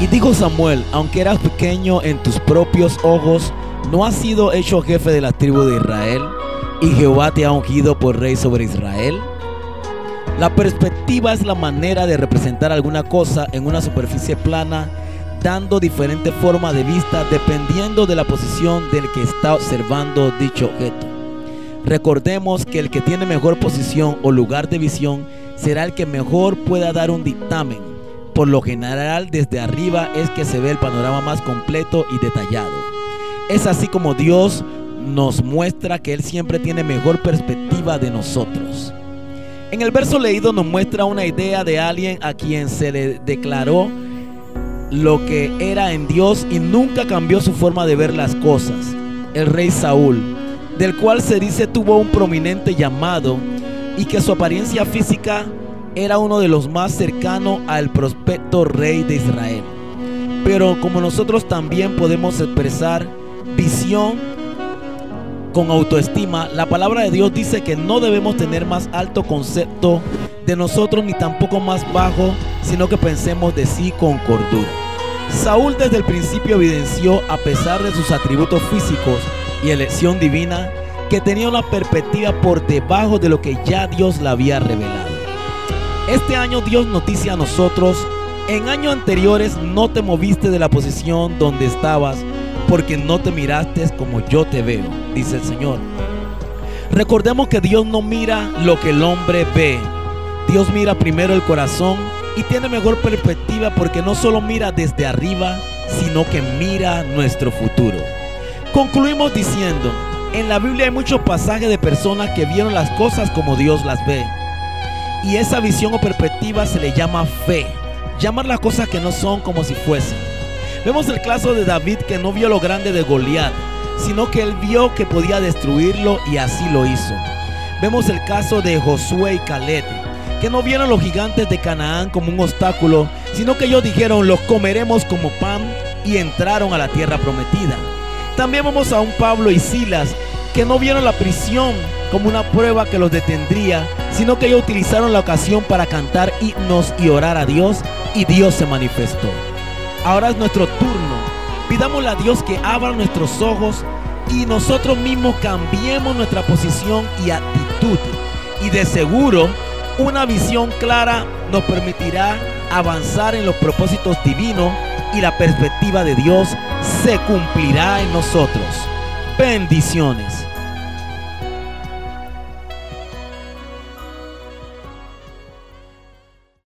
Y dijo Samuel, aunque eras pequeño en tus propios ojos, ¿no has sido hecho jefe de la tribu de Israel? ¿Y Jehová te ha ungido por rey sobre Israel? La perspectiva es la manera de representar alguna cosa en una superficie plana, dando diferente forma de vista dependiendo de la posición del que está observando dicho objeto. Recordemos que el que tiene mejor posición o lugar de visión será el que mejor pueda dar un dictamen. Por lo general, desde arriba es que se ve el panorama más completo y detallado. Es así como Dios nos muestra que Él siempre tiene mejor perspectiva de nosotros. En el verso leído nos muestra una idea de alguien a quien se le declaró lo que era en Dios y nunca cambió su forma de ver las cosas. El rey Saúl, del cual se dice tuvo un prominente llamado y que su apariencia física era uno de los más cercanos al prospecto rey de Israel. Pero como nosotros también podemos expresar visión con autoestima, la palabra de Dios dice que no debemos tener más alto concepto de nosotros ni tampoco más bajo, sino que pensemos de sí con cordura. Saúl desde el principio evidenció, a pesar de sus atributos físicos y elección divina, que tenía una perspectiva por debajo de lo que ya Dios le había revelado. Este año Dios noticia a nosotros, en años anteriores no te moviste de la posición donde estabas porque no te miraste como yo te veo, dice el Señor. Recordemos que Dios no mira lo que el hombre ve. Dios mira primero el corazón y tiene mejor perspectiva porque no solo mira desde arriba, sino que mira nuestro futuro. Concluimos diciendo, en la Biblia hay muchos pasajes de personas que vieron las cosas como Dios las ve. Y esa visión o perspectiva se le llama fe. Llamar las cosas que no son como si fuesen. Vemos el caso de David que no vio lo grande de Goliat, sino que él vio que podía destruirlo y así lo hizo. Vemos el caso de Josué y Caleb, que no vieron los gigantes de Canaán como un obstáculo, sino que ellos dijeron, los comeremos como pan y entraron a la tierra prometida. También vemos a un Pablo y Silas que no vieron la prisión como una prueba que los detendría, sino que ellos utilizaron la ocasión para cantar himnos y orar a Dios y Dios se manifestó. Ahora es nuestro turno. Pidámosle a Dios que abra nuestros ojos y nosotros mismos cambiemos nuestra posición y actitud. Y de seguro, una visión clara nos permitirá avanzar en los propósitos divinos y la perspectiva de Dios se cumplirá en nosotros. Bendiciones.